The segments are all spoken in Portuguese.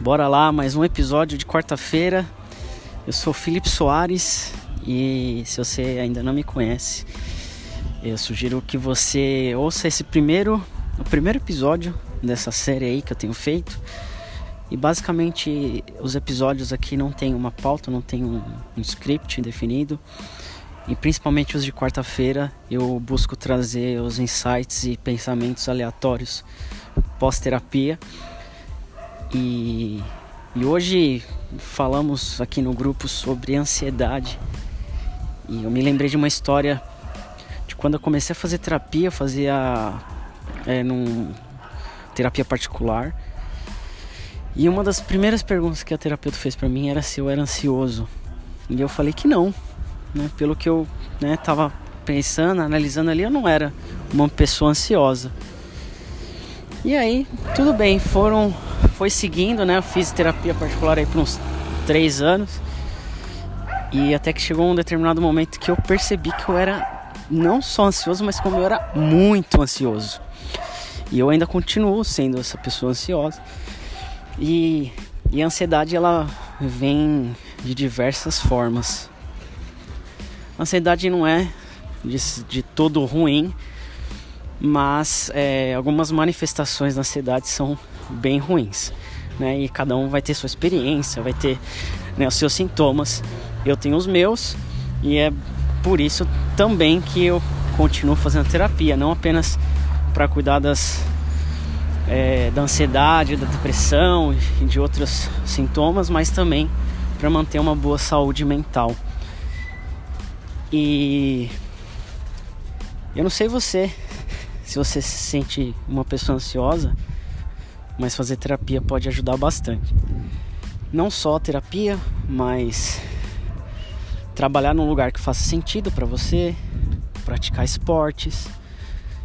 Bora lá, mais um episódio de quarta-feira. Eu sou Felipe Soares e se você ainda não me conhece, eu sugiro que você ouça esse primeiro, o primeiro episódio dessa série aí que eu tenho feito. E basicamente os episódios aqui não tem uma pauta, não tem um, um script definido. E principalmente os de quarta-feira eu busco trazer os insights e pensamentos aleatórios pós-terapia. E, e hoje falamos aqui no grupo sobre ansiedade. E eu me lembrei de uma história de quando eu comecei a fazer terapia, eu fazia é, num terapia particular. E uma das primeiras perguntas que a terapeuta fez para mim era se eu era ansioso. E eu falei que não, né? Pelo que eu né, tava pensando, analisando ali, eu não era uma pessoa ansiosa. E aí, tudo bem, foram, foi seguindo, né? Eu fiz terapia particular aí por uns três anos. E até que chegou um determinado momento que eu percebi que eu era não só ansioso, mas como eu era muito ansioso. E eu ainda continuo sendo essa pessoa ansiosa. E, e a ansiedade ela vem de diversas formas. A ansiedade não é de, de todo ruim, mas é, algumas manifestações da ansiedade são bem ruins. Né? E cada um vai ter sua experiência, vai ter né, os seus sintomas. Eu tenho os meus e é por isso também que eu continuo fazendo terapia, não apenas para cuidar das, é, da ansiedade, da depressão e de outros sintomas, mas também para manter uma boa saúde mental. E eu não sei você, se você se sente uma pessoa ansiosa, mas fazer terapia pode ajudar bastante. Não só terapia, mas trabalhar num lugar que faça sentido para você, praticar esportes,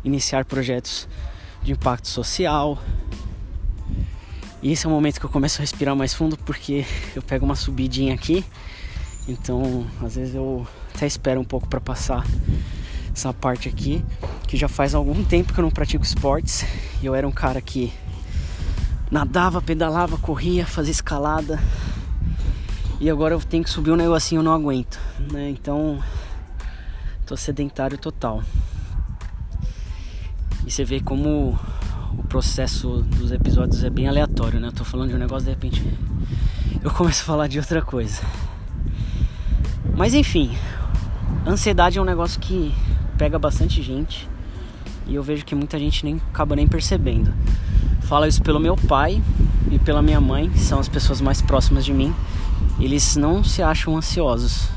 iniciar projetos de impacto social. E esse é o momento que eu começo a respirar mais fundo porque eu pego uma subidinha aqui. Então, às vezes eu até espero um pouco para passar essa parte aqui, que já faz algum tempo que eu não pratico esportes. Eu era um cara que nadava, pedalava, corria, fazia escalada, e agora eu tenho que subir um negocinho, eu não aguento, né? Então, tô sedentário total. E você vê como o processo dos episódios é bem aleatório, né? Eu tô falando de um negócio, de repente eu começo a falar de outra coisa. Mas enfim, ansiedade é um negócio que pega bastante gente e eu vejo que muita gente nem acaba nem percebendo. Falo isso pelo meu pai e pela minha mãe, que são as pessoas mais próximas de mim eles não se acham ansiosos.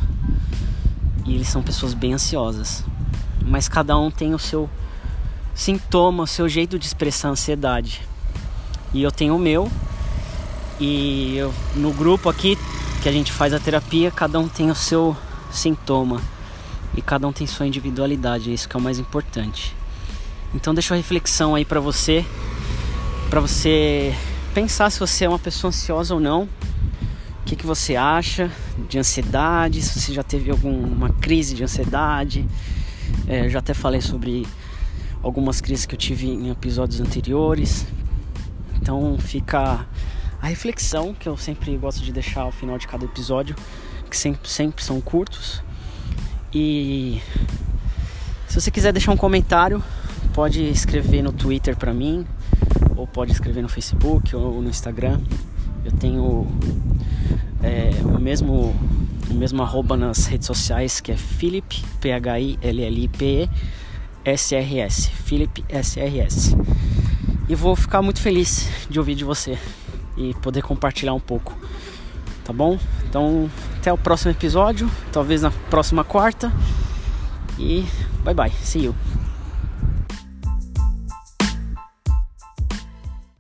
E eles são pessoas bem ansiosas. Mas cada um tem o seu sintoma, o seu jeito de expressar ansiedade. E eu tenho o meu. E eu, no grupo aqui que a gente faz a terapia, cada um tem o seu sintoma. E cada um tem sua individualidade, é isso que é o mais importante. Então deixa uma reflexão aí para você, para você pensar se você é uma pessoa ansiosa ou não que, que você acha de ansiedade, se você já teve alguma crise de ansiedade. É, eu já até falei sobre algumas crises que eu tive em episódios anteriores. Então fica a reflexão que eu sempre gosto de deixar ao final de cada episódio, que sempre, sempre são curtos. E se você quiser deixar um comentário, pode escrever no Twitter para mim, ou pode escrever no Facebook ou no Instagram. Eu tenho é, o mesmo o mesmo arroba nas redes sociais que é Philip P H I L L I P E S R S Philip S R S. E vou ficar muito feliz de ouvir de você e poder compartilhar um pouco tá bom? Então até o próximo episódio talvez na próxima quarta e bye bye see you